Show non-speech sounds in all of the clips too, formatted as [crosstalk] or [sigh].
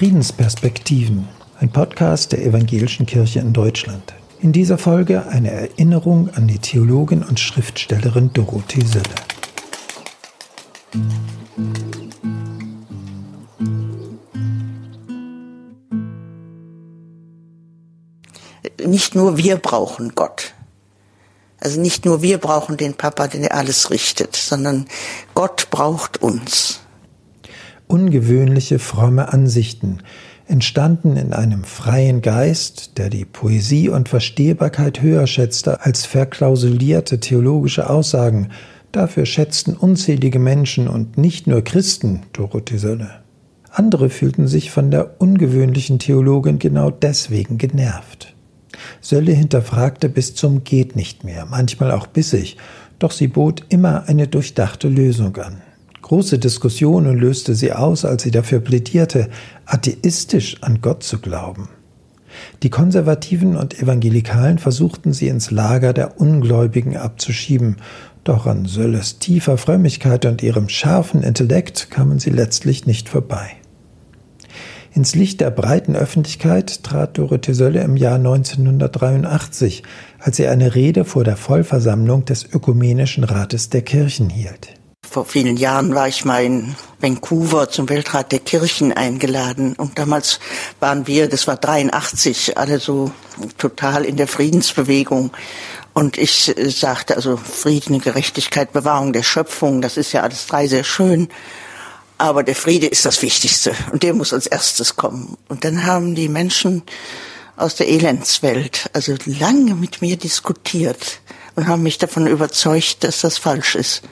Friedensperspektiven, ein Podcast der Evangelischen Kirche in Deutschland. In dieser Folge eine Erinnerung an die Theologin und Schriftstellerin Dorothee Sölle. Nicht nur wir brauchen Gott. Also nicht nur wir brauchen den Papa, der alles richtet, sondern Gott braucht uns ungewöhnliche fromme Ansichten, entstanden in einem freien Geist, der die Poesie und Verstehbarkeit höher schätzte als verklausulierte theologische Aussagen. Dafür schätzten unzählige Menschen und nicht nur Christen Dorothee Sölle. Andere fühlten sich von der ungewöhnlichen Theologin genau deswegen genervt. Sölle hinterfragte bis zum geht nicht mehr, manchmal auch bissig, doch sie bot immer eine durchdachte Lösung an. Große Diskussionen löste sie aus, als sie dafür plädierte, atheistisch an Gott zu glauben. Die Konservativen und Evangelikalen versuchten sie ins Lager der Ungläubigen abzuschieben, doch an Sölles tiefer Frömmigkeit und ihrem scharfen Intellekt kamen sie letztlich nicht vorbei. Ins Licht der breiten Öffentlichkeit trat Dorothee Sölle im Jahr 1983, als sie eine Rede vor der Vollversammlung des Ökumenischen Rates der Kirchen hielt. Vor vielen Jahren war ich mal in Vancouver zum Weltrat der Kirchen eingeladen und damals waren wir, das war 83, alle so total in der Friedensbewegung. Und ich äh, sagte also Frieden, Gerechtigkeit, Bewahrung der Schöpfung, das ist ja alles drei sehr schön. Aber der Friede ist das Wichtigste und der muss als erstes kommen. Und dann haben die Menschen aus der Elendswelt also lange mit mir diskutiert und haben mich davon überzeugt, dass das falsch ist.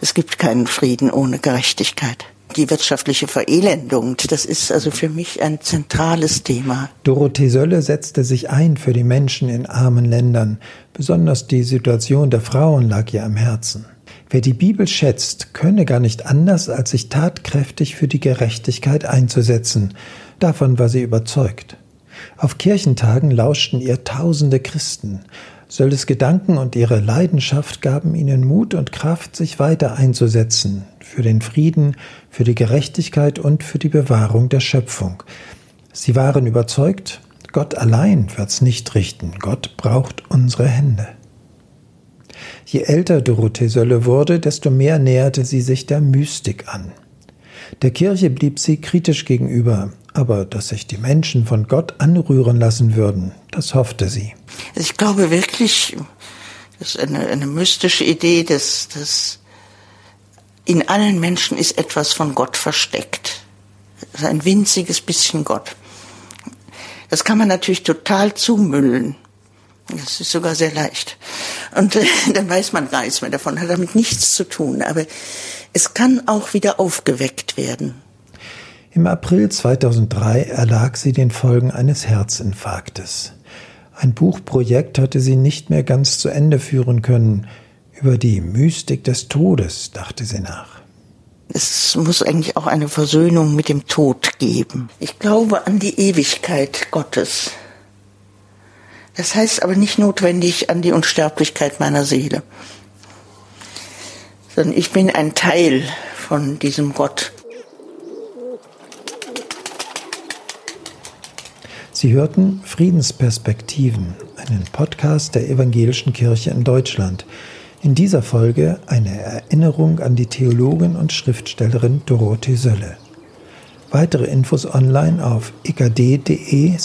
Es gibt keinen Frieden ohne Gerechtigkeit. Die wirtschaftliche Verelendung, das ist also für mich ein zentrales Thema. Dorothee Sölle setzte sich ein für die Menschen in armen Ländern. Besonders die Situation der Frauen lag ihr am Herzen. Wer die Bibel schätzt, könne gar nicht anders, als sich tatkräftig für die Gerechtigkeit einzusetzen. Davon war sie überzeugt. Auf Kirchentagen lauschten ihr tausende Christen. Sölles Gedanken und ihre Leidenschaft gaben ihnen Mut und Kraft, sich weiter einzusetzen für den Frieden, für die Gerechtigkeit und für die Bewahrung der Schöpfung. Sie waren überzeugt, Gott allein wird's nicht richten, Gott braucht unsere Hände. Je älter Dorothee Sölle wurde, desto mehr näherte sie sich der Mystik an. Der Kirche blieb sie kritisch gegenüber, aber dass sich die Menschen von Gott anrühren lassen würden, das hoffte sie. Also ich glaube wirklich, das ist eine, eine mystische Idee, dass, dass in allen Menschen ist etwas von Gott versteckt. Also ein winziges bisschen Gott. Das kann man natürlich total zumüllen. Das ist sogar sehr leicht. Und äh, [laughs] dann weiß man gar nichts mehr davon, hat damit nichts zu tun. Aber es kann auch wieder aufgeweckt werden. Im April 2003 erlag sie den Folgen eines Herzinfarktes. Ein Buchprojekt hatte sie nicht mehr ganz zu Ende führen können. Über die Mystik des Todes dachte sie nach. Es muss eigentlich auch eine Versöhnung mit dem Tod geben. Ich glaube an die Ewigkeit Gottes. Das heißt aber nicht notwendig an die Unsterblichkeit meiner Seele, sondern ich bin ein Teil von diesem Gott. Sie hörten Friedensperspektiven, einen Podcast der Evangelischen Kirche in Deutschland. In dieser Folge eine Erinnerung an die Theologin und Schriftstellerin Dorothee Sölle. Weitere Infos online auf ekd.de